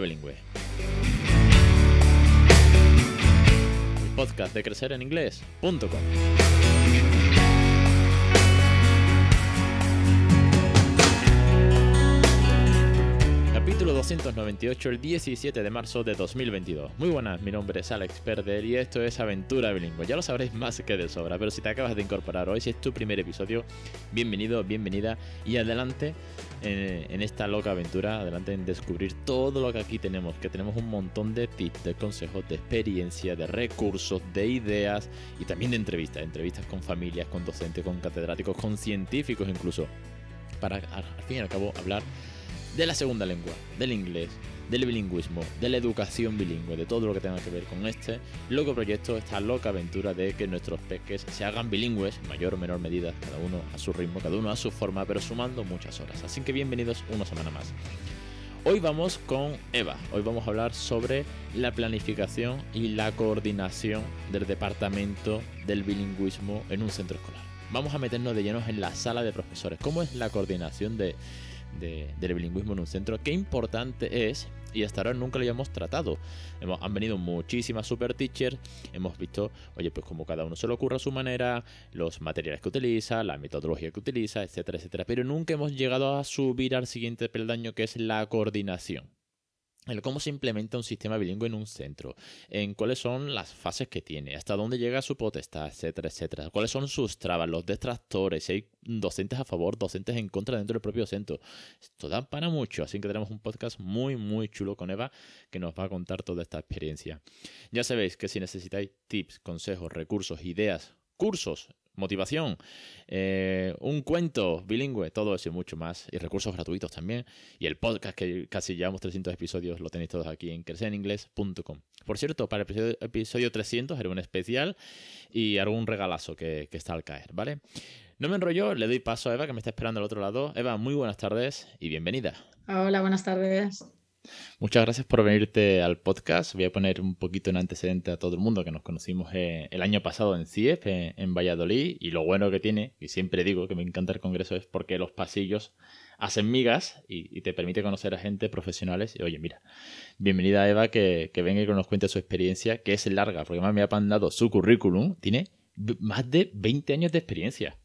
Bilingüe. El podcast de crecer 298, el 17 de marzo de 2022. Muy buenas, mi nombre es Alex Perder y esto es Aventura Bilingüe. Ya lo sabréis más que de sobra, pero si te acabas de incorporar hoy, si es tu primer episodio, bienvenido, bienvenida y adelante en, en esta loca aventura, adelante en descubrir todo lo que aquí tenemos, que tenemos un montón de tips, de consejos, de experiencia, de recursos, de ideas y también de entrevistas, entrevistas con familias, con docentes, con catedráticos, con científicos incluso, para al fin y al cabo hablar de la segunda lengua, del inglés, del bilingüismo, de la educación bilingüe, de todo lo que tenga que ver con este loco proyecto, esta loca aventura de que nuestros peques se hagan bilingües, mayor o menor medida, cada uno a su ritmo, cada uno a su forma, pero sumando muchas horas. Así que bienvenidos una semana más. Hoy vamos con Eva. Hoy vamos a hablar sobre la planificación y la coordinación del departamento del bilingüismo en un centro escolar. Vamos a meternos de llenos en la sala de profesores. ¿Cómo es la coordinación de, de, del bilingüismo en un centro? ¿Qué importante es? Y hasta ahora nunca lo habíamos tratado. Hemos, han venido muchísimas super teachers, hemos visto, oye, pues como cada uno se le ocurre a su manera, los materiales que utiliza, la metodología que utiliza, etcétera, etcétera. Pero nunca hemos llegado a subir al siguiente peldaño que es la coordinación el cómo se implementa un sistema bilingüe en un centro, en cuáles son las fases que tiene, hasta dónde llega su potestad, etcétera, etcétera, cuáles son sus trabas, los detractores, si hay docentes a favor, docentes en contra dentro del propio centro. Esto da para mucho, así que tenemos un podcast muy, muy chulo con Eva que nos va a contar toda esta experiencia. Ya sabéis que si necesitáis tips, consejos, recursos, ideas, cursos, motivación, eh, un cuento bilingüe, todo eso y mucho más, y recursos gratuitos también, y el podcast que casi llevamos 300 episodios, lo tenéis todos aquí en crecereningles.com. Por cierto, para el episodio, episodio 300 haré un especial y haré un regalazo que, que está al caer, ¿vale? No me enrollo, le doy paso a Eva que me está esperando al otro lado. Eva, muy buenas tardes y bienvenida. Hola, buenas tardes. Muchas gracias por venirte al podcast. Voy a poner un poquito en antecedente a todo el mundo que nos conocimos eh, el año pasado en CIEP, en, en, Valladolid. Y lo bueno que tiene, y siempre digo que me encanta el congreso, es porque los pasillos hacen migas y, y te permite conocer a gente profesionales. Y oye, mira, bienvenida a Eva que, que venga y que nos cuente su experiencia, que es larga, porque más me ha mandado su currículum. Tiene más de 20 años de experiencia.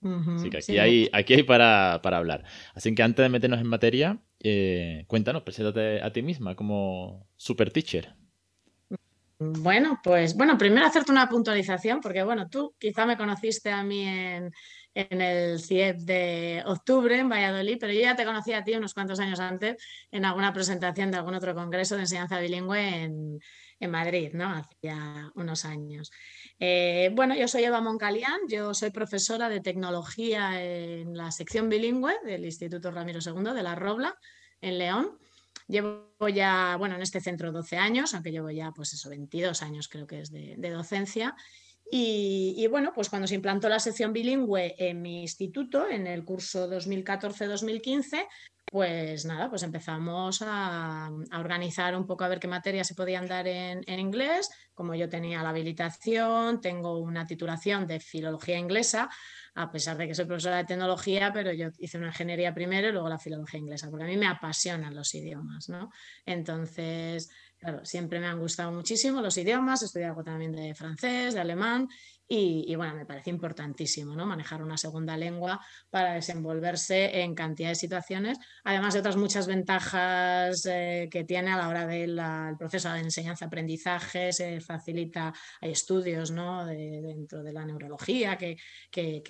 Uh -huh, Así que aquí sí. hay, aquí hay para, para, hablar. Así que antes de meternos en materia, eh, cuéntanos, preséntate a ti misma como super teacher. Bueno, pues bueno, primero hacerte una puntualización, porque bueno, tú quizá me conociste a mí en, en el CIEP de octubre en Valladolid, pero yo ya te conocí a ti unos cuantos años antes en alguna presentación de algún otro congreso de enseñanza bilingüe en, en Madrid, ¿no? Hacía unos años. Eh, bueno, yo soy Eva Moncalián, yo soy profesora de tecnología en la sección bilingüe del Instituto Ramiro II de La Robla, en León. Llevo ya, bueno, en este centro 12 años, aunque llevo ya, pues eso, 22 años creo que es de, de docencia. Y, bueno, pues cuando se implantó la sección bilingüe en mi instituto, en el curso 2014-2015, pues nada, pues empezamos a, a, organizar un poco a ver qué materias se podían dar en, en, inglés. Como yo tenía la habilitación, tengo una titulación de filología inglesa, a pesar de que soy profesora de tecnología, pero yo hice una ingeniería primero y luego la filología inglesa, porque a mí me apasionan los idiomas, ¿no? Entonces, claro, siempre me han gustado muchísimo los idiomas, estudié algo también de francés, de alemán, y, bueno, me parece importantísimo ¿no? manejar una segunda lengua para desenvolverse en cantidad de situaciones, además de otras muchas ventajas eh, que tiene a la hora del de proceso de enseñanza-aprendizaje, se facilita, hay estudios ¿no? de, dentro de la neurología que, que,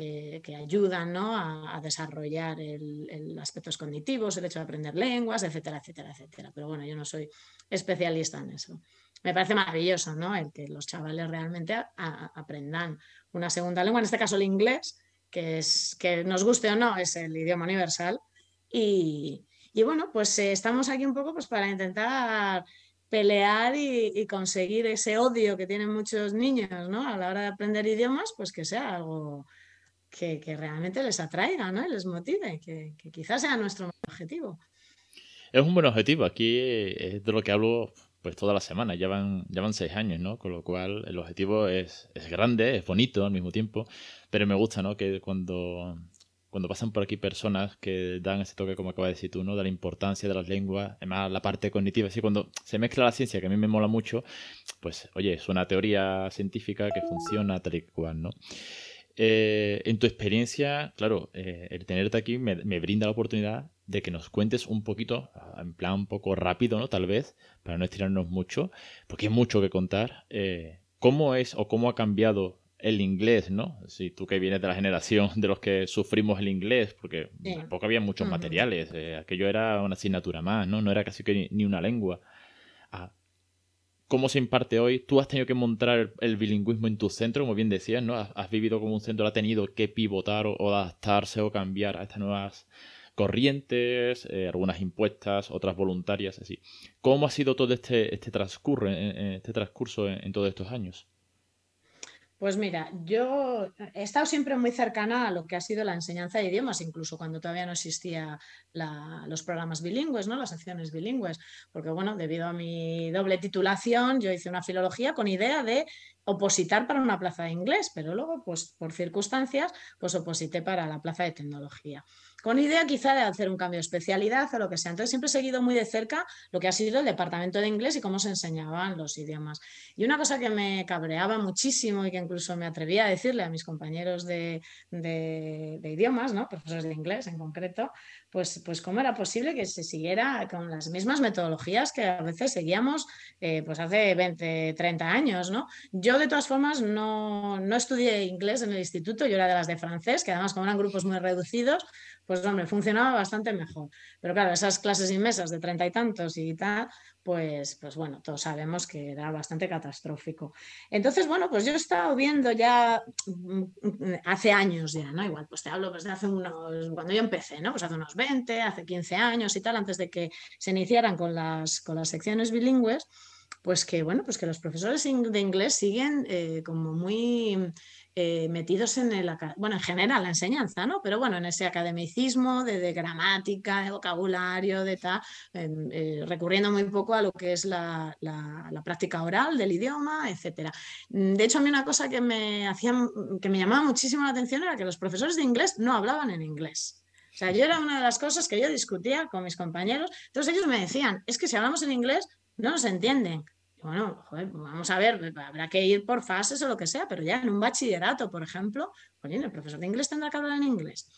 que, ayudan ¿no? a, desarrollar el, aspectos cognitivos, el hecho de aprender lenguas, etcétera, etcétera, etcétera. Pero bueno, yo no soy especialista en eso me parece maravilloso, ¿no? El que los chavales realmente aprendan una segunda lengua, en este caso el inglés, que es que nos guste o no, es el idioma universal. Y, y bueno, pues eh, estamos aquí un poco pues, para intentar pelear y, y, conseguir ese odio que tienen muchos niños, ¿no? A la hora de aprender idiomas, pues que sea algo que, que realmente les atraiga, ¿no? Y les motive, que, que quizás sea nuestro objetivo. Es un buen objetivo. Aquí es de lo que hablo pues toda la semana, ya van, ya van seis años, ¿no? Con lo cual el objetivo es, es grande, es bonito al mismo tiempo, pero me gusta, ¿no? Que cuando cuando pasan por aquí personas que dan ese toque, como acabas de decir tú, ¿no? De la importancia de las lenguas, además la parte cognitiva, así cuando se mezcla la ciencia, que a mí me mola mucho, pues oye, es una teoría científica que funciona tal y cual, ¿no? Eh, en tu experiencia, claro, eh, el tenerte aquí me, brinda la oportunidad de que nos cuentes un poquito, en plan un poco rápido, ¿no? Tal vez, para no estirarnos mucho, porque hay mucho que contar. Eh, ¿Cómo es o cómo ha cambiado el inglés, ¿no? Si tú que vienes de la generación de los que sufrimos el inglés, porque tampoco había muchos materiales, eh, aquello era una asignatura más, ¿no? No era casi que ni, una lengua. Ah, ¿Cómo se imparte hoy? Tú has tenido que montar el, bilingüismo en tu centro, como bien decías, ¿no? Has, vivido como un centro, ha tenido que pivotar o, adaptarse o cambiar a estas nuevas corrientes, eh, algunas impuestas, otras voluntarias, así. ¿Cómo ha sido todo este, este, transcurso, este transcurso en todos estos años? Pues mira, yo he estado siempre muy cercana a lo que ha sido la enseñanza de idiomas, incluso cuando todavía no existían los programas bilingües, ¿no? las secciones bilingües, porque bueno, debido a mi doble titulación, yo hice una filología con idea de opositar para una plaza de inglés, pero luego, pues por circunstancias, pues oposité para la plaza de tecnología con idea quizá de hacer un cambio de especialidad o lo que sea. Entonces siempre he seguido muy de cerca lo que ha sido el departamento de inglés y cómo se enseñaban los idiomas. Y una cosa que me cabreaba muchísimo y que incluso me atrevía a decirle a mis compañeros de, idiomas, ¿no? profesores de inglés en concreto, pues, pues cómo era posible que se siguiera con las mismas metodologías que a veces seguíamos eh, pues hace 20, 30 años. ¿no? Yo de todas formas no, no estudié inglés en el instituto, yo era de las de francés, que además como eran grupos muy reducidos, pues hombre, funcionaba bastante mejor. Pero claro, esas clases inmensas de treinta y tantos y tal, pues, pues bueno, todos sabemos que era bastante catastrófico. Entonces, bueno, pues yo he estado viendo ya mm, hace años ya, ¿no? Igual, pues te hablo pues de hace unos, cuando yo empecé, ¿no? Pues hace unos 20, hace 15 años y tal, antes de que se iniciaran con las, con las secciones bilingües, pues que, bueno, pues que los profesores de inglés siguen eh, como muy eh, metidos en el, bueno, en general la enseñanza, ¿no? Pero bueno, en ese academicismo de, gramática, de vocabulario, de tal, eh, recurriendo muy poco a lo que es la, práctica oral del idioma, etcétera. Mm, de hecho, a mí una cosa que me, hacía, que me llamaba muchísimo la atención era que los profesores de inglés no hablaban en inglés. O sea, yo era una de las cosas que yo discutía con mis compañeros. Entonces ellos me decían, es que si hablamos en inglés no nos entienden bueno, vamos a ver, habrá que ir por fases o lo que sea, pero ya en un bachillerato, por ejemplo, el profesor de inglés tendrá que hablar en inglés.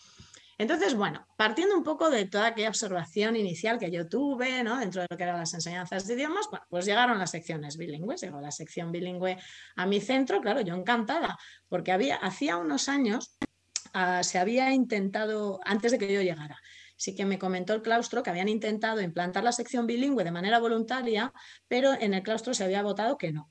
Entonces, bueno, partiendo un poco de toda aquella observación inicial que yo tuve ¿no? dentro de lo que eran las enseñanzas de idiomas, pues llegaron las secciones bilingües, llegó la sección bilingüe a mi centro, claro, yo encantada, porque había, hacía unos años ah, se había intentado, antes de que yo llegara, sí que me comentó el claustro que habían intentado implantar la sección bilingüe de manera voluntaria, pero en el claustro se había votado que no.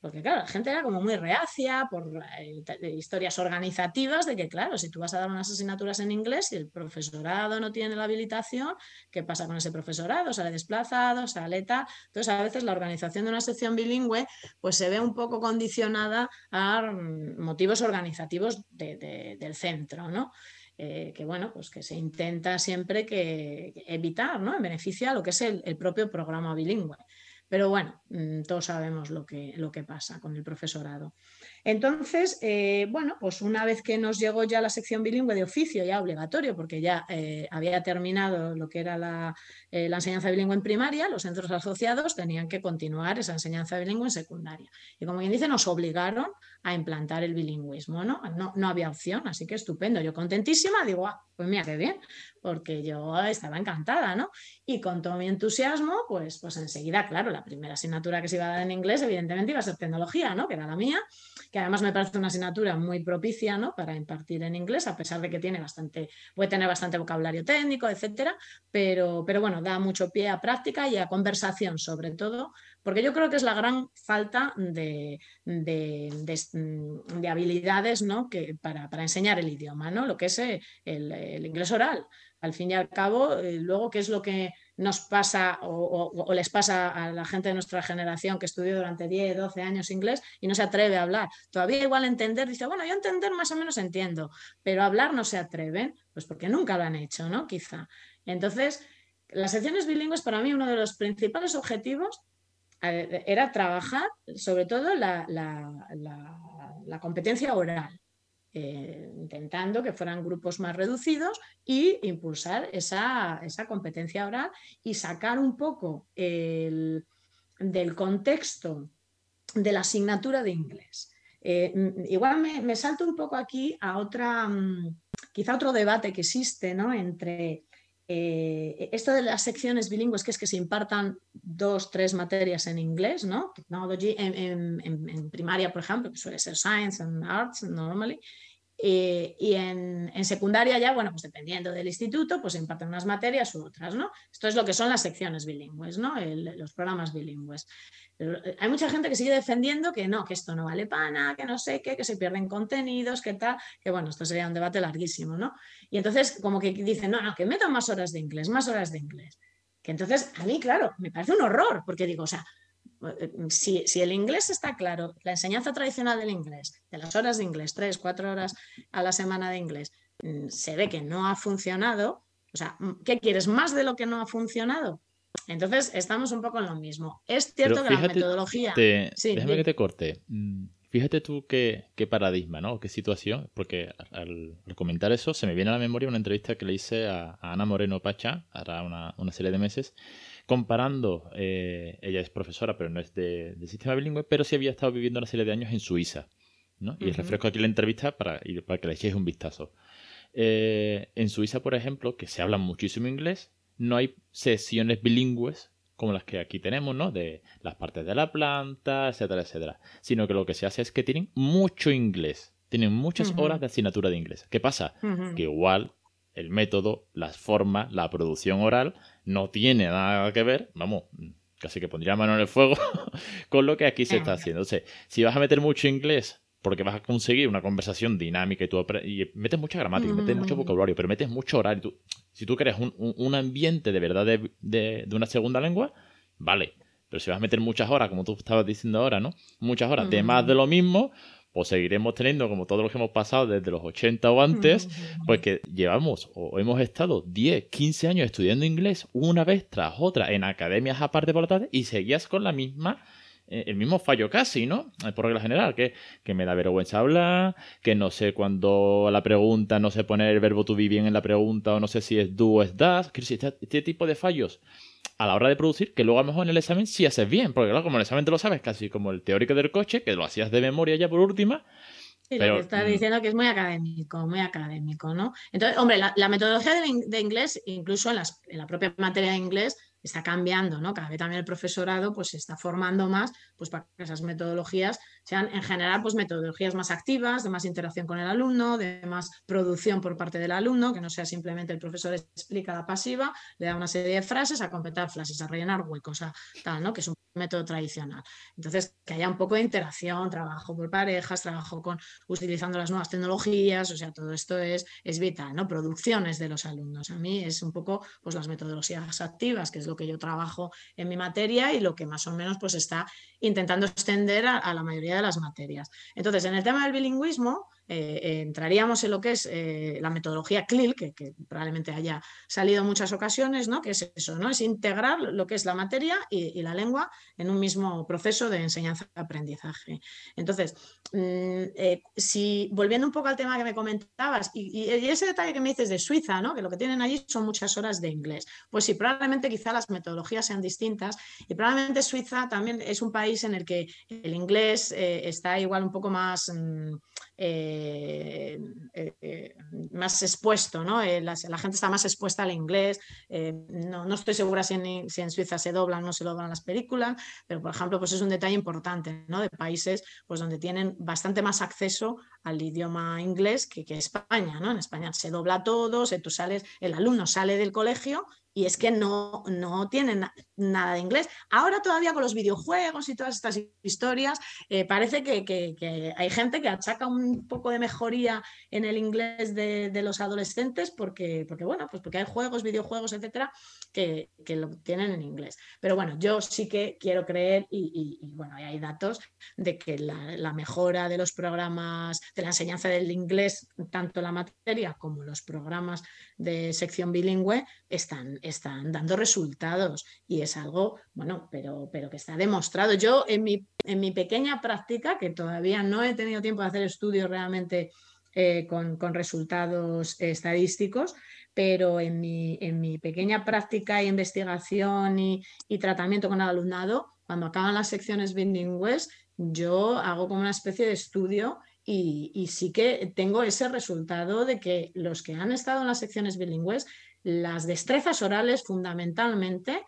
Porque claro, la gente era como muy reacia por eh, historias organizativas de que, claro, si tú vas a dar unas asignaturas en inglés y el profesorado no tiene la habilitación, ¿qué pasa con ese profesorado? ¿Sale desplazado? ¿Sale tal? Entonces, a veces la organización de una sección bilingüe pues se ve un poco condicionada a mm, motivos organizativos del centro, ¿no? Eh, que bueno, pues que se intenta siempre que, evitar, ¿no? En beneficio a lo que es el propio programa bilingüe. Pero bueno, mm, todos sabemos lo que, lo que pasa con el profesorado. Entonces, eh, bueno, pues una vez que nos llegó ya la sección bilingüe de oficio, ya obligatorio, porque ya eh, había terminado lo que era la, eh, la, enseñanza bilingüe en primaria, los centros asociados tenían que continuar esa enseñanza bilingüe en secundaria. Y como quien dice, nos obligaron a implantar el bilingüismo, ¿no? No, no había opción, así que estupendo. Yo contentísima, digo, ah, pues mira, qué bien, porque yo estaba encantada, ¿no? Y con todo mi entusiasmo, pues, pues enseguida, claro, la primera asignatura que se iba a dar en inglés, evidentemente iba a ser tecnología, ¿no? Que era la mía, que además me parece una asignatura muy propicia, ¿no? Para impartir en inglés, a pesar de que tiene bastante, puede tener bastante vocabulario técnico, etcétera, pero, pero bueno, da mucho pie a práctica y a conversación, sobre todo, porque yo creo que es la gran falta de, de, habilidades ¿no? que, para, enseñar el idioma, ¿no? lo que es eh, el, inglés oral. Al fin y al cabo, eh, luego, ¿qué es lo que nos pasa o, les pasa a la gente de nuestra generación que estudió durante 10, 12 años inglés y no se atreve a hablar? Todavía igual entender, dice, bueno, yo entender más o menos entiendo, pero hablar no se atreven, pues porque nunca lo han hecho, ¿no? Quizá. Entonces, las secciones bilingües para mí uno de los principales objetivos era trabajar sobre todo la, competencia oral. Eh, intentando que fueran grupos más reducidos y impulsar esa, competencia oral y sacar un poco del contexto de la asignatura de inglés. Eh, mm, igual me, salto un poco aquí a otra, mm, quizá otro debate que existe ¿no? entre eh, esto de las secciones bilingües, que es que se impartan dos, tres materias en inglés, ¿no? Technology en, primaria, por ejemplo, que suele ser Science and Arts normally, eh, y en, secundaria ya, bueno, pues dependiendo del instituto, pues imparten unas materias u otras, ¿no? Esto es lo que son las secciones bilingües, ¿no? los programas bilingües. Eh, hay mucha gente que sigue defendiendo que no, que esto no vale pana, que no sé qué, que se pierden contenidos, que tal, que bueno, esto sería un debate larguísimo, ¿no? Y entonces como que dicen, no, no, que metan más horas de inglés, más horas de inglés. Que entonces a mí, claro, me parece un horror, porque digo, o sea, eh, si, el inglés está claro, la enseñanza tradicional del inglés, de las horas de inglés, tres, cuatro horas a la semana de inglés, mm, se ve que no ha funcionado, o sea, mm, ¿qué quieres? ¿Más de lo que no ha funcionado? Entonces, estamos un poco en lo mismo. Es cierto que la metodología... déjame que te corte. Mm, fíjate tú qué, paradigma, ¿no? Qué situación, porque al, comentar eso se me viene a la memoria una entrevista que le hice a, Ana Moreno Pacha, hará una, una serie de meses, comparando, eh, ella es profesora, pero no es de, sistema bilingüe, pero sí había estado viviendo una serie de años en Suiza. ¿no? Y refresco aquí la entrevista para, para que le echéis un vistazo. Eh, en Suiza, por ejemplo, que se habla muchísimo inglés, no hay sesiones bilingües como las que aquí tenemos, ¿no? De las partes de la planta, etcétera, etcétera. Sino que lo que se hace es que tienen mucho inglés. Tienen muchas horas de asignatura de inglés. ¿Qué pasa? Que igual el método, las formas, la producción oral no tiene nada que ver, vamos, casi que pondría mano en el fuego con lo que aquí se está haciendo. O sea, si vas a meter mucho inglés porque vas a conseguir una conversación dinámica y tú y metes mucha gramática, metes mucho mm. vocabulario, pero metes mucho oral. tú, si tú quieres un, ambiente de verdad de, de, una segunda lengua, vale. Pero si vas a meter muchas horas, como tú estabas diciendo ahora, ¿no? Muchas horas de más de lo mismo, pues seguiremos teniendo, como todos los que hemos pasado desde los 80 o antes, pues que llevamos o hemos estado 10, 15 años estudiando inglés una vez tras otra en academias aparte por la tarde y seguías con la misma eh, el mismo fallo casi, ¿no? Eh, por regla general, que, que me da vergüenza hablar, que no sé cuando la pregunta no sé poner el verbo to be bien en la pregunta o no sé si es do o es das. Este, este tipo de fallos a la hora de producir, que luego a lo mejor en el examen sí haces bien, porque claro, como el examen te lo sabes, casi como el teórico del coche, que lo hacías de memoria ya por última. Sí, lo que estás mm. diciendo que es muy académico, muy académico, ¿no? Entonces, hombre, la, metodología de, inglés, incluso en, en la propia materia de inglés, está cambiando, ¿no? Cada vez también el profesorado pues se está formando más pues para que esas metodologías sean en general pues metodologías más activas, de más interacción con el alumno, de más producción por parte del alumno, que no sea simplemente el profesor explica la pasiva, le da una serie de frases a completar frases, a rellenar huecos, a tal, ¿no? Que es un método tradicional. Entonces, que haya un poco de interacción, trabajo por parejas, trabajo con utilizando las nuevas tecnologías, o sea, todo esto es, es vital, ¿no? Producciones de los alumnos. A mí es un poco pues las metodologías activas, que es lo que yo trabajo en mi materia y lo que más o menos pues está intentando extender a la mayoría de las materias. Entonces, en el tema del bilingüismo, eh, entraríamos en lo que es eh, la metodología CLIL, que, probablemente haya salido en muchas ocasiones, ¿no? que es eso, ¿no? es integrar lo que es la materia y, la lengua en un mismo proceso de enseñanza-aprendizaje. Entonces, mm, eh, si volviendo un poco al tema que me comentabas, y, ese detalle que me dices de Suiza, ¿no? que lo que tienen allí son muchas horas de inglés, pues sí, probablemente quizá las metodologías sean distintas y probablemente Suiza también es un país en el que el inglés está igual un poco más... Mm, eh, eh, eh, más expuesto, ¿no? La, gente está más expuesta al inglés. No, estoy segura si en, si en, Suiza se doblan o no se doblan las películas, pero por ejemplo, pues es un detalle importante, ¿no? De países pues, donde tienen bastante más acceso al idioma inglés que, que España, ¿no? En España se dobla todo, tú sales, el alumno sale del colegio y es que no, no tienen nada de inglés. Ahora todavía con los videojuegos y todas estas historias, eh, parece que, hay gente que achaca un poco de mejoría en el inglés de, los adolescentes porque, porque, bueno, pues porque hay juegos, videojuegos, etcétera, que, lo tienen en inglés. Pero bueno, yo sí que quiero creer, y, bueno, hay datos de que la, mejora de los programas de la enseñanza del inglés, tanto la materia como los programas de sección bilingüe, están están dando resultados y algo, bueno, pero, pero que está demostrado. Yo en mi, en mi pequeña práctica, que todavía no he tenido tiempo de hacer estudios realmente eh, con, resultados estadísticos, pero en mi, en mi, pequeña práctica e investigación y, tratamiento con el alumnado, cuando acaban las secciones bilingües, yo hago como una especie de estudio y, y, sí que tengo ese resultado de que los que han estado en las secciones bilingües, las destrezas orales fundamentalmente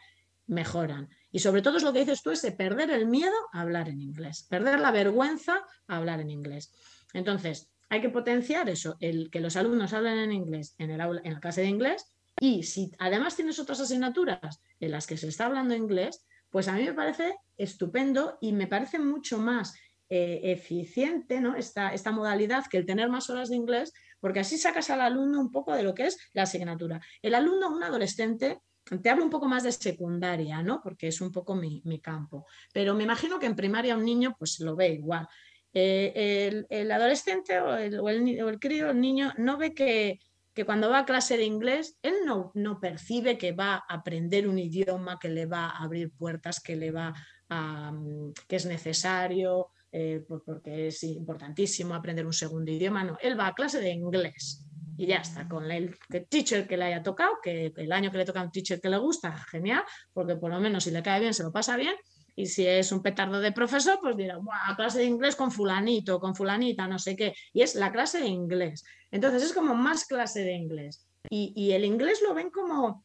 mejoran. Y sobre todo es lo que dices tú, es de perder el miedo a hablar en inglés, perder la vergüenza a hablar en inglés. Entonces, hay que potenciar eso, el que los alumnos hablen en inglés en, el aula, en la clase de inglés y si además tienes otras asignaturas en las que se está hablando inglés, pues a mí me parece estupendo y me parece mucho más eh, eficiente ¿no? esta, esta modalidad que el tener más horas de inglés, porque así sacas al alumno un poco de lo que es la asignatura. El alumno, un adolescente, te hablo un poco más de secundaria, ¿no? Porque es un poco mi, campo. Pero me imagino que en primaria un niño pues lo ve igual. Eh, el, adolescente o el, o el, crío, el niño, no ve que, cuando va a clase de inglés, él no, percibe que va a aprender un idioma que le va a abrir puertas, que le va a, mm, que es necesario, eh, porque es importantísimo aprender un segundo idioma. No, él va a clase de inglés y ya está, con el, teacher que le haya tocado, que el año que le toca a un teacher que le gusta, genial, porque por lo menos si le cae bien, se lo pasa bien. Y si es un petardo de profesor, pues dirá, Buah, clase de inglés con fulanito, con fulanita, no sé qué. Y es la clase de inglés. Entonces es como más clase de inglés. Y, y el inglés lo ven como,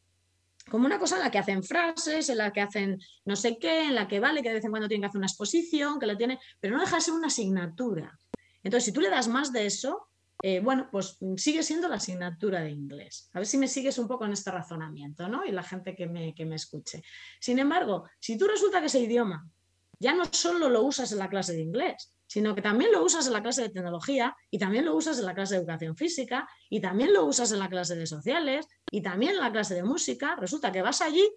como una cosa en la que hacen frases, en la que hacen no sé qué, en la que vale, que de vez en cuando tienen que hacer una exposición, que lo tiene, pero no deja de ser una asignatura. Entonces, si tú le das más de eso, eh, bueno, pues sigue siendo la asignatura de inglés. A ver si me sigues un poco en este razonamiento, ¿no? Y la gente que me, que me escuche. Sin embargo, si tú resulta que ese idioma ya no solo lo usas en la clase de inglés, sino que también lo usas en la clase de tecnología y también lo usas en la clase de educación física y también lo usas en la clase de sociales y también en la clase de música, resulta que vas allí,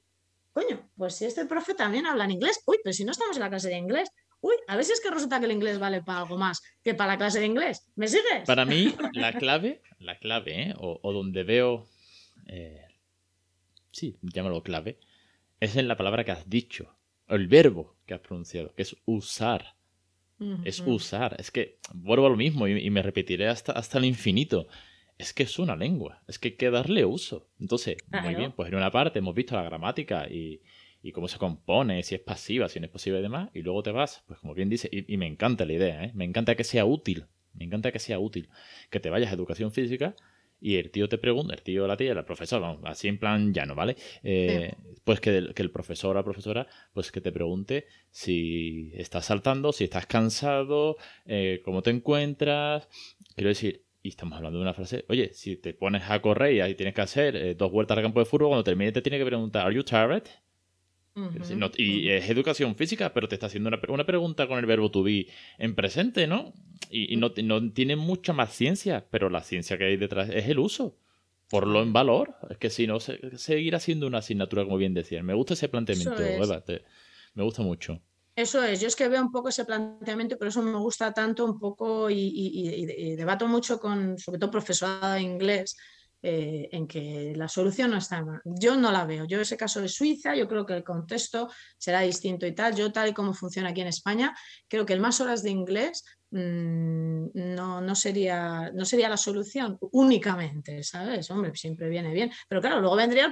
coño, pues si este profe también habla en inglés, uy, pero si no estamos en la clase de inglés, uy, a ver si es que resulta que el inglés vale para algo más que para la clase de inglés. ¿Me sigues? Para mí, la clave, la clave, ¿eh? o, donde veo, eh, sí, llámalo clave, es en la palabra que has dicho, el verbo que has pronunciado, que es usar. Es usar. Es que vuelvo a lo mismo y, me repetiré hasta, hasta el infinito. Es que es una lengua. Es que hay que darle uso. Entonces, muy bien, pues en una parte hemos visto la gramática y, y cómo se compone, si es pasiva, si no es pasiva y demás, y luego te vas, pues como bien dice, y, me encanta la idea, ¿eh? me encanta que sea útil, me encanta que sea útil, que te vayas a educación física y el tío te pregunta, el tío, la tía, la profesora, vamos, así en plan llano, ¿vale? Eh, pues que el, que el, profesor o la profesora, pues que te pregunte si estás saltando, si estás cansado, eh, cómo te encuentras, quiero decir, y estamos hablando de una frase, oye, si te pones a correr y ahí tienes que hacer eh, dos vueltas al campo de fútbol, cuando termine te tiene que preguntar, ¿Are you tired? Y es educación física, pero te está haciendo una, una pregunta con el verbo to be en presente, ¿no? Y, no, no, tiene mucha más ciencia, pero la ciencia que hay detrás es el uso. Por lo en valor. Es que si no, se, seguirá siendo una asignatura, como bien decían. Me gusta ese planteamiento, Eva. me gusta mucho. Eso es, yo es que veo un poco ese planteamiento por eso me gusta tanto un poco y, y debato mucho con, sobre todo, profesorado de inglés, eh, en que la solución no está. Yo no la veo. Yo ese caso de Suiza, yo creo que el contexto será distinto y tal. Yo tal y como funciona aquí en España, creo que el más horas de inglés mm, no, no, sería, no sería la solución únicamente, ¿sabes? Hombre, siempre viene bien. Pero claro, luego vendrían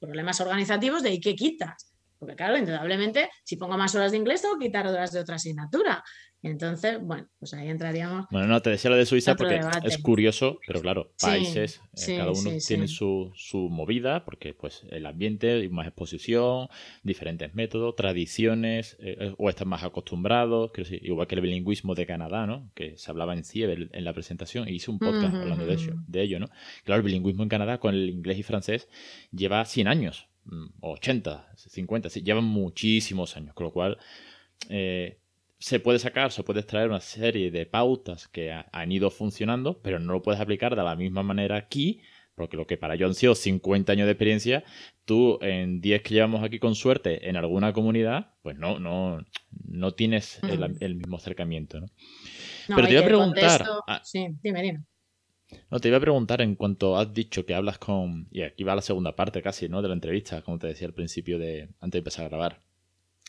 problemas organizativos de ¿y qué quitas? Porque claro, indudablemente, si pongo más horas de inglés, tengo que quitar horas de otra asignatura. Entonces, bueno, pues ahí entraríamos. Bueno, no, te decía lo de Suiza porque es curioso, pero claro, países, eh, cada uno tiene su, su, movida, porque pues el ambiente, más exposición, diferentes métodos, tradiciones, eh, eh, o están más acostumbrados, igual que el bilingüismo de Canadá, ¿no? Que se hablaba en CIEB en la presentación, y hice un podcast hablando de, ello, de ello, ¿no? Claro, el bilingüismo en Canadá con el inglés y francés lleva 100 años, 80, mm, 50, llevan muchísimos años, con lo cual se puede sacar, se puede extraer una serie de pautas que han ido funcionando, pero no lo puedes aplicar de la misma manera aquí, porque lo que para yo han sido 50 años de experiencia, tú en 10 que llevamos aquí con suerte en alguna comunidad, pues no, no, no tienes el, mismo acercamiento. ¿no? pero te iba a preguntar... Sí, dime, dime. No, te iba a preguntar en cuanto has dicho que hablas con... Y aquí va la segunda parte casi, ¿no? De la entrevista, como te decía al principio de... antes de empezar a grabar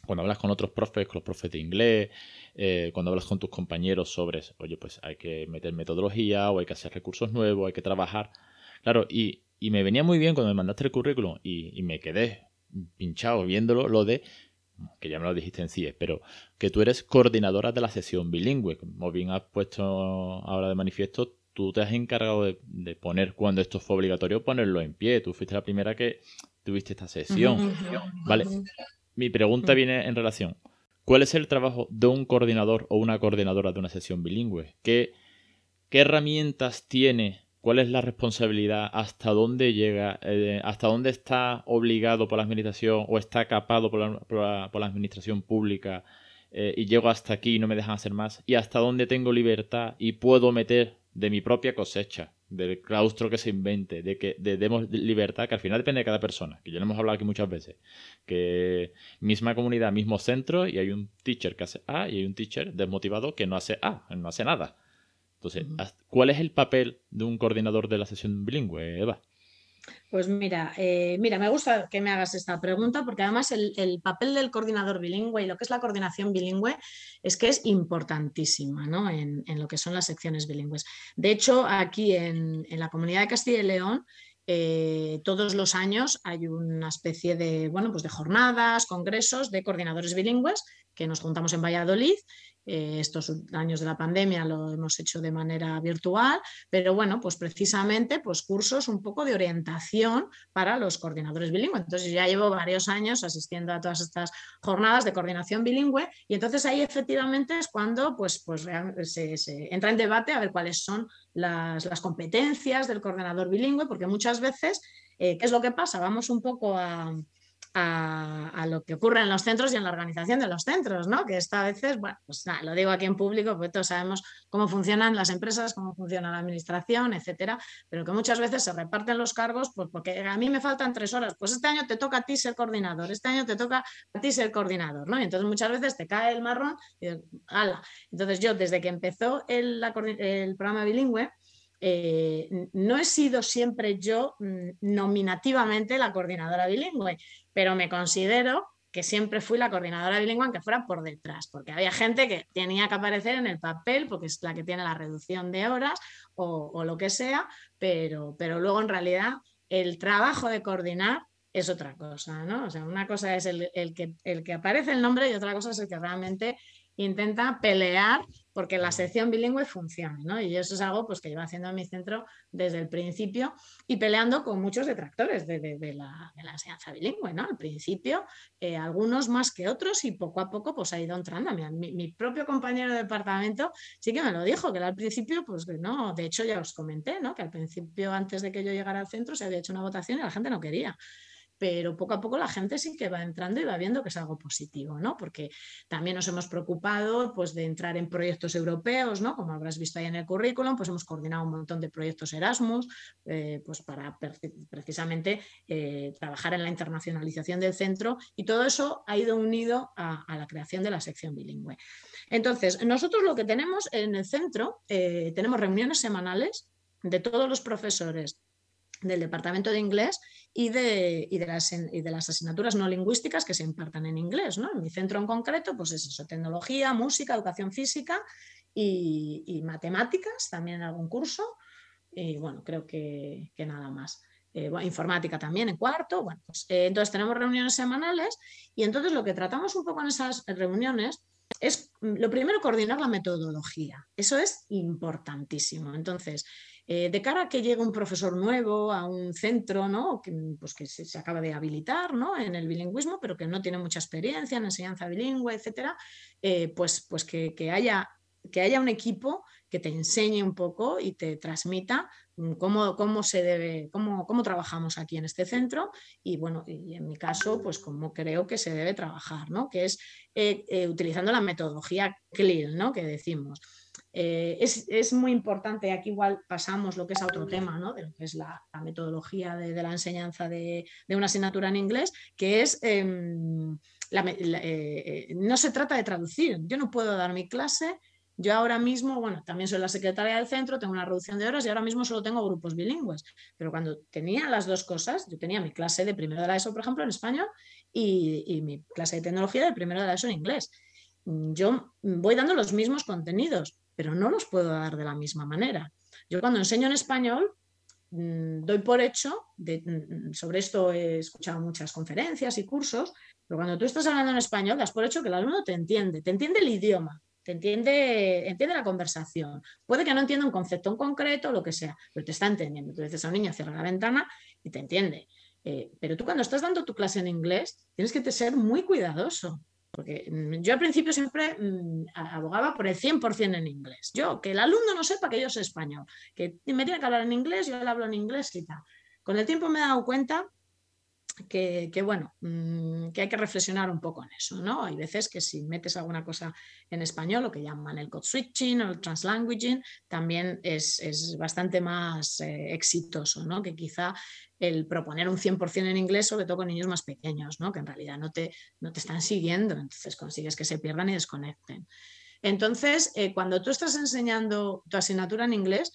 cuando hablas con otros profes, con los profes de inglés, eh, cuando hablas con tus compañeros sobre, oye, pues hay que meter metodología o hay que hacer recursos nuevos, hay que trabajar. Claro, y, me venía muy bien cuando me mandaste el currículum y, me quedé pinchado viéndolo lo de, que ya me lo dijiste en CIE, pero que tú eres coordinadora de la sesión bilingüe. Como bien has puesto ahora de manifiesto, tú te has encargado de, poner, cuando esto fue obligatorio, ponerlo en pie. Tú fuiste la primera que tuviste esta sesión. Vale. Mi pregunta viene en relación. ¿Cuál es el trabajo de un coordinador o una coordinadora de una sesión bilingüe? ¿Qué, qué herramientas tiene? ¿Cuál es la responsabilidad? ¿Hasta dónde llega? Eh, ¿Hasta dónde está obligado por la administración o está capado por la, por la administración pública? Eh, y llego hasta aquí y no me dejan hacer más. ¿Y hasta dónde tengo libertad y puedo meter de mi propia cosecha, del claustro que se invente, de que demos libertad, que al final depende de cada persona, que ya lo hemos hablado aquí muchas veces, que misma comunidad, mismo centro, y hay un teacher que hace A y hay un teacher desmotivado que no hace A, no hace nada. Entonces, ¿cuál es el papel de un coordinador de la sesión bilingüe, Eva? Pues mira, eh, mira, me gusta que me hagas esta pregunta porque además el, papel del coordinador bilingüe y lo que es la coordinación bilingüe es que es importantísima ¿no? en, lo que son las secciones bilingües. De hecho, aquí en, la comunidad de Castilla y León eh, todos los años hay una especie de, bueno, pues de jornadas, congresos de coordinadores bilingües que nos juntamos en Valladolid eh, estos años de la pandemia lo hemos hecho de manera virtual, pero bueno, pues precisamente pues cursos un poco de orientación para los coordinadores bilingües. Entonces ya llevo varios años asistiendo a todas estas jornadas de coordinación bilingüe y entonces ahí efectivamente es cuando pues, pues se, entra en debate a ver cuáles son las, competencias del coordinador bilingüe, porque muchas veces, eh, ¿qué es lo que pasa? Vamos un poco a a, lo que ocurre en los centros y en la organización de los centros, ¿no? Que esta a veces, bueno, pues lo digo aquí en público, porque todos sabemos cómo funcionan las empresas, cómo funciona la administración, etcétera, pero que muchas veces se reparten los cargos pues porque a mí me faltan tres horas, pues este año te toca a ti ser coordinador, este año te toca a ti ser coordinador, ¿no? Y entonces muchas veces te cae el marrón y ¡ala! Entonces yo, desde que empezó el, el programa bilingüe, eh, no he sido siempre yo mm, nominativamente la coordinadora bilingüe, pero me considero que siempre fui la coordinadora bilingüe, aunque fuera por detrás, porque había gente que tenía que aparecer en el papel, porque es la que tiene la reducción de horas o, lo que sea, pero, pero luego en realidad el trabajo de coordinar es otra cosa, ¿no? O sea, una cosa es el, que, el que aparece el nombre y otra cosa es el que realmente intenta pelear porque la sección bilingüe funcione, ¿no? Y eso es algo pues, que llevo haciendo en mi centro desde el principio y peleando con muchos detractores de, la, enseñanza bilingüe, ¿no? Al principio, eh, algunos más que otros y poco a poco pues ha ido entrando. Mi, mi, propio compañero de departamento sí que me lo dijo, que al principio, pues no, de hecho ya os comenté, ¿no? Que al principio, antes de que yo llegara al centro, se había hecho una votación y la gente no quería pero poco a poco la gente sí que va entrando y va viendo que es algo positivo, ¿no? Porque también nos hemos preocupado pues, de entrar en proyectos europeos, ¿no? Como habrás visto ahí en el currículum, pues hemos coordinado un montón de proyectos Erasmus, eh, pues para precisamente eh, trabajar en la internacionalización del centro y todo eso ha ido unido a, la creación de la sección bilingüe. Entonces, nosotros lo que tenemos en el centro, eh, tenemos reuniones semanales de todos los profesores del departamento de inglés y de, de, las, de, las, asignaturas no lingüísticas que se impartan en inglés. ¿no? En mi centro en concreto, pues es eso, tecnología, música, educación física y, matemáticas, también en algún curso. Y bueno, creo que, nada más. Eh, informática también en cuarto. Pues, eh, entonces tenemos reuniones semanales y entonces lo que tratamos un poco en esas reuniones es, lo primero, coordinar la metodología. Eso es importantísimo. Entonces, eh, de cara a que llegue un profesor nuevo a un centro ¿no? que, pues que se, acaba de habilitar ¿no? en el bilingüismo, pero que no tiene mucha experiencia en enseñanza bilingüe, etcétera, eh, pues, pues que, haya, que haya un equipo que te enseñe un poco y te transmita mm, cómo, cómo se debe, cómo, cómo, trabajamos aquí en este centro y bueno, y en mi caso, pues cómo creo que se debe trabajar, ¿no? Que es eh, utilizando la metodología CLIL, ¿no? Que decimos. Eh, es, muy importante, aquí igual pasamos lo que es a otro tema, ¿no? de lo que es la, metodología de, la enseñanza de, una asignatura en inglés, que es, em, eh, no se trata de traducir, yo no puedo dar mi clase, yo ahora mismo, bueno, también soy la secretaria del centro, tengo una reducción de horas y ahora mismo solo tengo grupos bilingües, pero cuando tenía las dos cosas, yo tenía mi clase de primero de la ESO, por ejemplo, en español y, mi clase de tecnología de primero de la ESO en inglés. Yo voy dando los mismos contenidos, pero no los puedo dar de la misma manera. Yo cuando enseño en español, mm, doy por hecho, mm, sobre esto he escuchado muchas conferencias y cursos, pero cuando tú estás hablando en español, das por hecho que el alumno te entiende, te entiende el idioma, te entiende, entiende la conversación. Puede que no entienda un concepto en concreto, lo que sea, pero te está entendiendo. Tú dices a un niño, cierra la ventana y te entiende. Eh, pero tú cuando estás dando tu clase en inglés, tienes que ser muy cuidadoso. Porque mm, yo al principio siempre mm, abogaba por el 100% en inglés. Yo, que el alumno no sepa que yo soy español, que me tiene que hablar en inglés, yo le hablo en inglés y tal. Con el tiempo me he dado cuenta que, bueno, mm, que hay que reflexionar un poco en eso, ¿no? Hay veces que si metes alguna cosa en español, lo que llaman el code switching o el translanguaging, también es, bastante más eh, exitoso, ¿no? Que quizá el proponer un 100% en inglés, sobre todo con niños más pequeños, ¿no? Que en realidad no te, no te están siguiendo, entonces consigues que se pierdan y desconecten. Entonces, eh, cuando tú estás enseñando tu asignatura en inglés,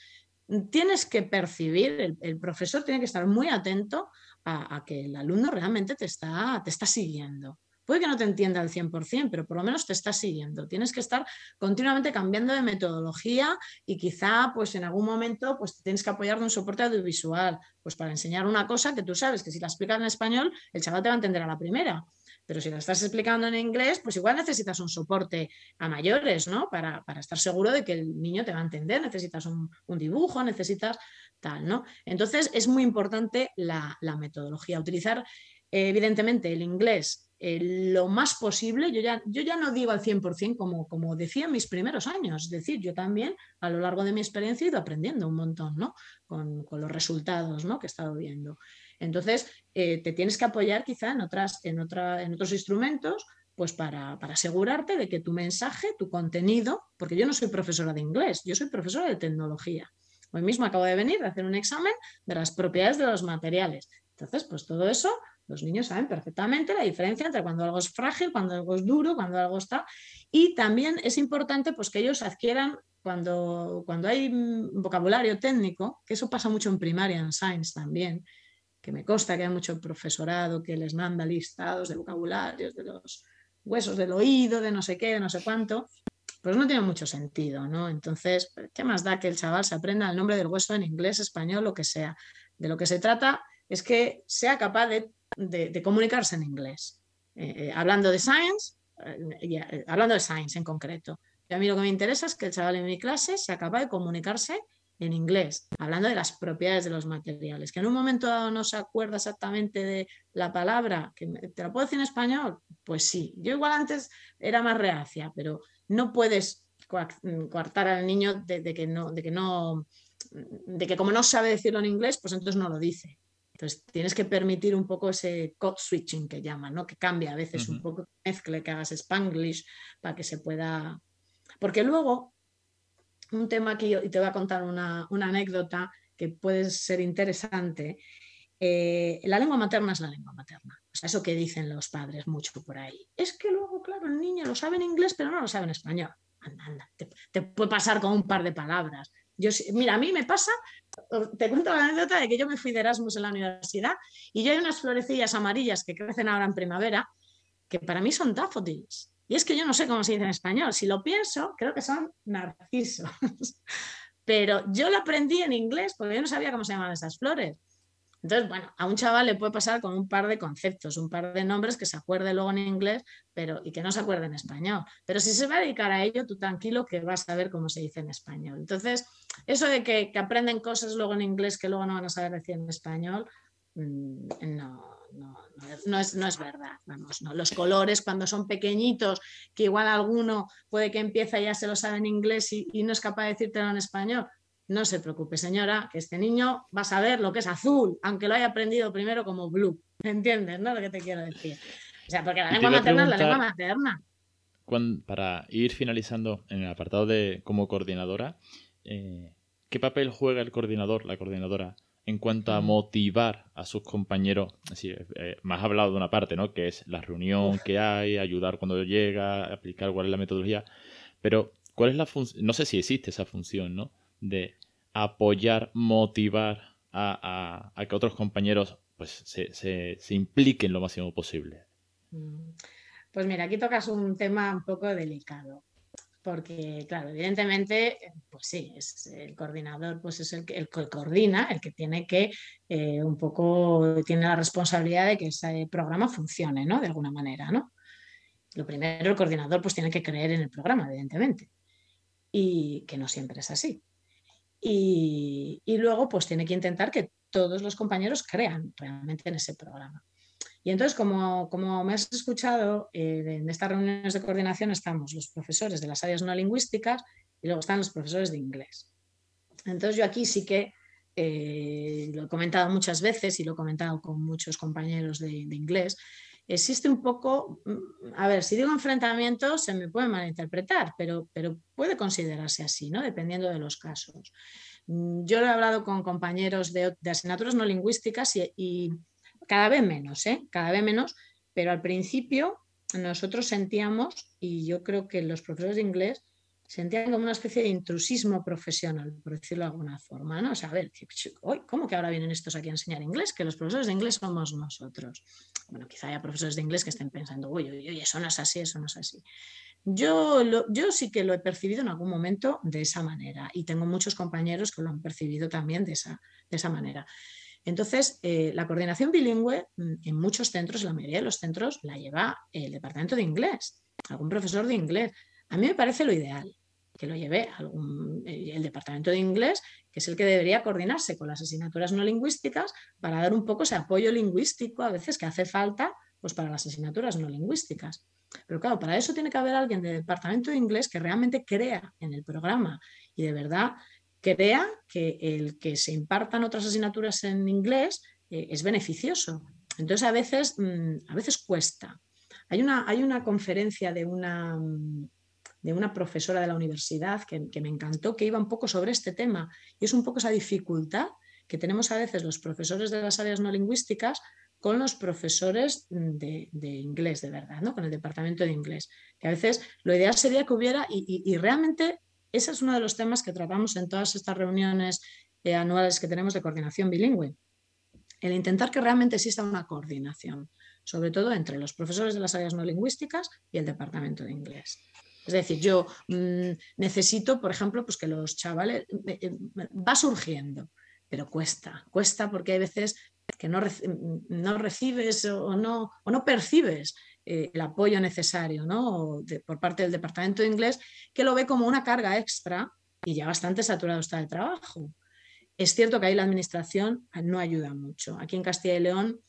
tienes que percibir, el, profesor tiene que estar muy atento a, que el alumno realmente te está, te está siguiendo. Puede que no te entienda al 100%, pero por lo menos te está siguiendo. Tienes que estar continuamente cambiando de metodología y quizá pues en algún momento pues tienes que apoyar de un soporte audiovisual, pues para enseñar una cosa que tú sabes que si la explicas en español, el chaval te va a entender a la primera. Pero si la estás explicando en inglés, pues igual necesitas un soporte a mayores, ¿no? Para, estar seguro de que el niño te va a entender, necesitas un, dibujo, necesitas tal, ¿no? Entonces es muy importante la, metodología, utilizar evidentemente el inglés eh, lo más posible, yo ya, yo ya no digo al 100% como, como decía en mis primeros años, es decir, yo también a lo largo de mi experiencia he ido aprendiendo un montón, ¿no? Con, con los resultados, ¿no? Que he estado viendo. Entonces, eh, te tienes que apoyar quizá en, otros instrumentos pues para, asegurarte de que tu mensaje, tu contenido, porque yo no soy profesora de inglés, yo soy profesora de tecnología. Hoy mismo acabo de venir a hacer un examen de las propiedades de los materiales. Entonces, pues todo eso, los niños saben perfectamente la diferencia entre cuando algo es frágil, cuando algo es duro, cuando algo está. Y también es importante pues, que ellos adquieran, cuando, cuando hay vocabulario técnico, que eso pasa mucho en primaria, en science también, que me consta que hay mucho profesorado que les manda listados de vocabularios, de los huesos del oído, de no sé qué, de no sé cuánto, pues no tiene mucho sentido, ¿no? Entonces, ¿qué más da que el chaval se aprenda el nombre del hueso en inglés, español, lo que sea? De lo que se trata es que sea capaz de, comunicarse en inglés. Eh, eh, hablando de science, eh, hablando de science en concreto. A mí lo que me interesa es que el chaval en mi clase sea capaz de comunicarse en inglés, hablando de las propiedades de los materiales, que en un momento dado no se acuerda exactamente de la palabra, que te la puedo decir en español, pues sí, yo igual antes era más reacia, pero no puedes coartar al niño de, que no, de que no, de que como no sabe decirlo en inglés, pues entonces no lo dice. Entonces tienes que permitir un poco ese code switching que llaman, ¿no? que cambia a veces un poco, mezcle, que hagas spanglish para que se pueda... Porque luego un tema aquí, y te voy a contar una, anécdota que puede ser interesante. Eh, la lengua materna es la lengua materna. O sea, eso que dicen los padres mucho por ahí. Es que luego, claro, el niño lo sabe en inglés, pero no lo sabe en español. Anda, anda, te, puede pasar con un par de palabras. Yo, mira, a mí me pasa, te cuento la anécdota de que yo me fui de Erasmus en la universidad y yo hay unas florecillas amarillas que crecen ahora en primavera que para mí son daffodils. Y es que yo no sé cómo se dice en español. Si lo pienso, creo que son narcisos. Pero yo lo aprendí en inglés porque yo no sabía cómo se llamaban esas flores. Entonces, bueno, a un chaval le puede pasar con un par de conceptos, un par de nombres que se acuerde luego en inglés pero, y que no se acuerde en español. Pero si se va a dedicar a ello, tú tranquilo que vas a ver cómo se dice en español. Entonces, eso de que, que aprenden cosas luego en inglés que luego no van a saber decir en español, mm, no, no, no, es, no es verdad. Vamos, no. Los colores cuando son pequeñitos, que igual alguno puede que empieza y ya se lo sabe en inglés y, no es capaz de decírtelo en español. No se preocupe, señora, que este niño va a saber lo que es azul, aunque lo haya aprendido primero como blue. ¿Entiendes? ¿No? Lo que te quiero decir. O sea, porque la lengua materna es la lengua materna. para ir finalizando en el apartado de como coordinadora, eh, ¿qué papel juega el coordinador, la coordinadora, en cuanto a motivar a sus compañeros. Así, eh, más hablado de una parte, ¿no? Que es la reunión que hay, ayudar cuando llega, aplicar cuál es la metodología. Pero, ¿cuál es la función? No sé si existe esa función, ¿no? De apoyar, motivar a, que otros compañeros pues se, se, impliquen lo máximo posible. Mm. Pues mira, aquí tocas un tema un poco delicado, porque claro, evidentemente, pues sí, es el coordinador, pues es el que, el coordina, el que tiene que eh, un poco, tiene la responsabilidad de que ese programa funcione, ¿no? De alguna manera, ¿no? Lo primero, el coordinador pues tiene que creer en el programa, evidentemente, y que no siempre es así. Y, y luego pues tiene que intentar que todos los compañeros crean realmente en ese programa. Y entonces, como, como me has escuchado, eh, en estas reuniones de coordinación estamos los profesores de las áreas no lingüísticas y luego están los profesores de inglés. Entonces, yo aquí sí que eh, lo he comentado muchas veces y lo he comentado con muchos compañeros de, inglés. Existe un poco, mm, a ver, si digo enfrentamiento se me puede malinterpretar, pero, pero puede considerarse así, ¿no? Dependiendo de los casos. Mm, yo he hablado con compañeros de, asignaturas no lingüísticas y cada vez menos, ¿eh? cada vez menos, pero al principio nosotros sentíamos, y yo creo que los profesores de inglés sentían como una especie de intrusismo profesional, por decirlo de alguna forma, ¿no? O sea, a ver, ¿cómo que ahora vienen estos aquí a enseñar inglés? Que los profesores de inglés somos nosotros. Bueno, quizá haya profesores de inglés que estén pensando, uy, uy, uy, eso no es así, eso no es así. Yo, yo sí que lo he percibido en algún momento de esa manera y tengo muchos compañeros que lo han percibido también de esa, de esa manera. Entonces, eh, la coordinación bilingüe mm, en muchos centros, la mayoría de los centros, la lleva el departamento de inglés, algún profesor de inglés. A mí me parece lo ideal que lo lleve eh, el departamento de inglés, que es el que debería coordinarse con las asignaturas no lingüísticas para dar un poco ese apoyo lingüístico a veces que hace falta pues, para las asignaturas no lingüísticas. Pero claro, para eso tiene que haber alguien del departamento de inglés que realmente crea en el programa y de verdad crea que el que se impartan otras asignaturas en inglés eh, es beneficioso. Entonces, a veces, mm, a veces cuesta. Hay una, hay una conferencia de una, mm, de una profesora de la universidad que, me encantó, que iba un poco sobre este tema. Y es un poco esa dificultad que tenemos a veces los profesores de las áreas no lingüísticas con los profesores de, inglés, de verdad, ¿no? con el departamento de inglés. Que a veces lo ideal sería que hubiera, y realmente ese es uno de los temas que tratamos en todas estas reuniones eh, anuales que tenemos de coordinación bilingüe. El intentar que realmente exista una coordinación, sobre todo entre los profesores de las áreas no lingüísticas y el departamento de inglés. Es decir, yo mm, necesito, por ejemplo, pues que los chavales eh, eh, va surgiendo, pero cuesta, cuesta porque hay veces que no, no recibes o no, o no percibes eh, el apoyo necesario ¿no? por parte del Departamento de Inglés, que lo ve como una carga extra y ya bastante saturado está el trabajo. Es cierto que ahí la administración no ayuda mucho. Aquí en Castilla y León,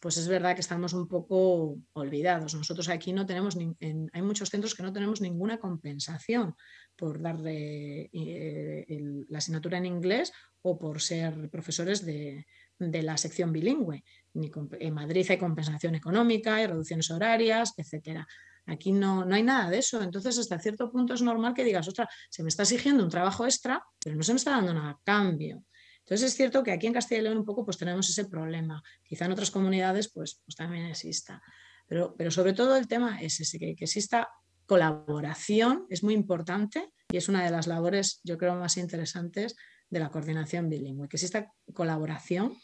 pues es verdad que estamos un poco olvidados. Nosotros aquí no tenemos, hay muchos centros que no tenemos ninguna compensación por darle eh, la asignatura en inglés o por ser profesores de, de la sección bilingüe. En Madrid hay compensación económica, hay reducciones horarias, etcétera. Aquí no, no hay nada de eso. Entonces, hasta cierto punto es normal que digas, ostras, se me está exigiendo un trabajo extra, pero no se me está dando nada a cambio. Entonces es cierto que aquí en Castilla y León un poco pues tenemos ese problema. Quizá en otras comunidades pues, pues también exista. Pero, pero sobre todo el tema es ese, que, que exista colaboración, es muy importante y es una de las labores, yo creo, más interesantes de la coordinación bilingüe, que exista colaboración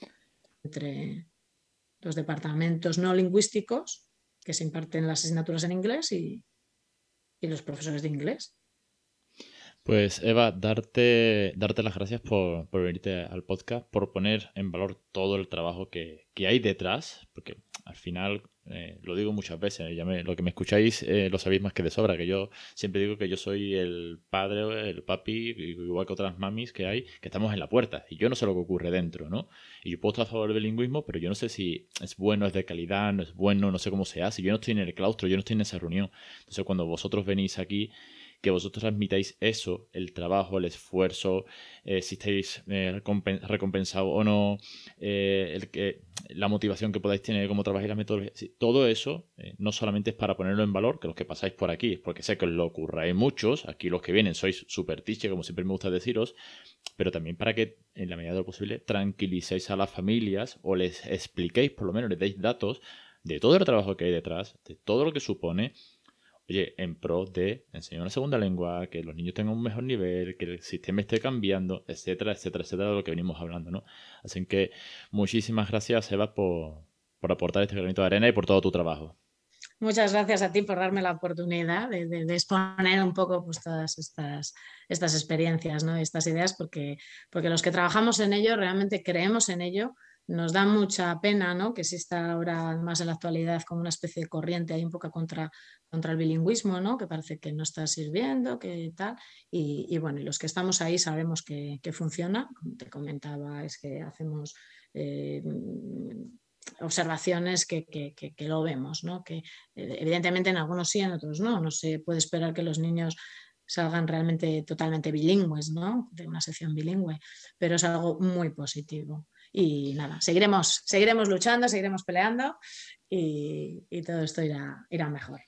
entre los departamentos no lingüísticos que se imparten las asignaturas en inglés y, los profesores de inglés. Pues Eva, darte, darte las gracias por, por venirte al podcast, por poner en valor todo el trabajo que, que hay detrás, porque al final, eh, lo digo muchas veces, ya lo que me escucháis eh, lo sabéis más que de sobra, que yo siempre digo que yo soy el padre, el papi, igual que otras mamis que hay, que estamos en la puerta, y yo no sé lo que ocurre dentro, ¿no? Y yo puedo estar a favor del bilingüismo, pero yo no sé si es bueno, es de calidad, no es bueno, no sé cómo se hace, yo no estoy en el claustro, yo no estoy en esa reunión. Entonces cuando vosotros venís aquí que vosotros admitáis eso, el trabajo, el esfuerzo, eh, si estáis eh, recompensados o no, eh, el que, la motivación que podáis tener, cómo trabajáis la metodología. todo eso no solamente es para ponerlo en valor, que los que pasáis por aquí, porque sé que os lo ocurráis muchos, aquí los que vienen sois super tiche, como siempre me gusta deciros, pero también para que, en la medida de lo posible, tranquilicéis a las familias o les expliquéis, por lo menos les deis datos de todo el trabajo que hay detrás, de todo lo que supone oye, en pro de enseñar una segunda lengua, que los niños tengan un mejor nivel, que el sistema esté cambiando, etcétera, etcétera, etcétera, de lo que venimos hablando, ¿no? Así que muchísimas gracias, Eva, por, por aportar este granito de arena y por todo tu trabajo. Muchas gracias a ti por darme la oportunidad de, exponer un poco pues, todas estas, estas experiencias, ¿no? estas ideas, porque, porque los que trabajamos en ello realmente creemos en ello. Nos da mucha pena ¿no? que exista ahora más en la actualidad como una especie de corriente ahí un poco contra, contra el bilingüismo, ¿no? que parece que no está sirviendo, que tal. Y, bueno, los que estamos ahí sabemos que, que funciona. Como te comentaba, es que hacemos eh, observaciones que, lo vemos, ¿no? que eh, evidentemente en algunos sí, en otros no. No se puede esperar que los niños salgan realmente totalmente bilingües, ¿no? de una sección bilingüe, pero es algo muy positivo. Y nada, seguiremos, seguiremos luchando, seguiremos peleando y, todo esto irá, irá, mejor.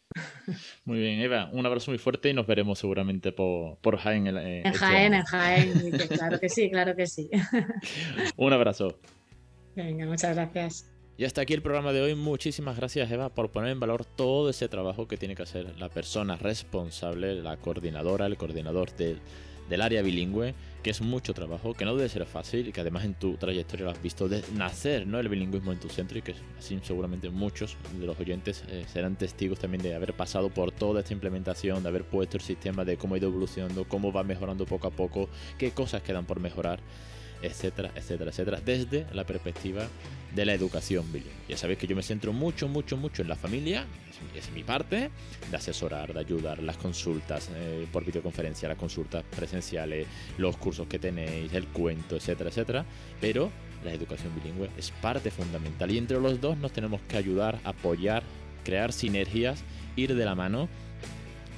Muy bien, Eva, un abrazo muy fuerte y nos veremos seguramente por, por Jaén. Eh, en este Jaén, en Jaén, claro que sí, claro que sí. un abrazo. Venga, muchas gracias. Y hasta aquí el programa de hoy. Muchísimas gracias Eva por poner en valor todo ese trabajo que tiene que hacer la persona responsable, la coordinadora, el coordinador del, área bilingüe, que es mucho trabajo, que no debe ser fácil y que además en tu trayectoria lo has visto de nacer ¿no? el bilingüismo en tu centro y que así seguramente muchos de los oyentes eh, serán testigos también de haber pasado por toda esta implementación, de haber puesto el sistema, de cómo ha ido evolucionando, cómo va mejorando poco a poco, qué cosas quedan por mejorar etcétera, etcétera, etcétera, desde la perspectiva de la educación bilingüe. Ya sabéis que yo me centro mucho, mucho, mucho en la familia, es, mi parte, de asesorar, de ayudar, las consultas eh, por videoconferencia, las consultas presenciales, los cursos que tenéis, el cuento, etcétera, etcétera, pero la educación bilingüe es parte fundamental y entre los dos nos tenemos que ayudar, apoyar, crear sinergias, ir de la mano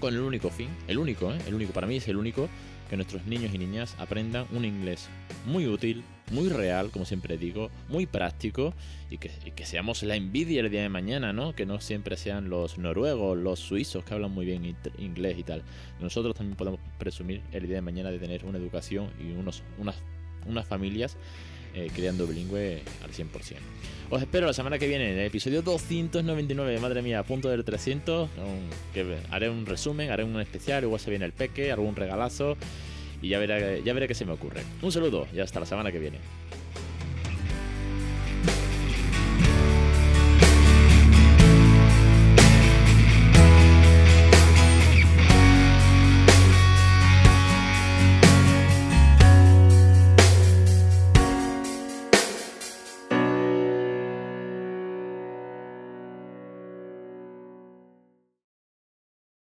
con el único fin, el único, ¿eh? el único, para mí es el único, que nuestros niños y niñas aprendan un inglés muy útil, muy real, como siempre digo, muy práctico y que, seamos la envidia el día de mañana, ¿no? Que no siempre sean los noruegos, los suizos que hablan muy bien inglés y tal. Nosotros también podemos presumir el día de mañana de tener una educación y unos, unas, unas familias eh, creando bilingüe al 100%. Os espero la semana que viene en el episodio 299, madre mía, punto del 300, que haré un resumen, haré un especial, igual se viene el peque, algún regalazo y ya veré, ya veré qué se me ocurre. Un saludo y hasta la semana que viene.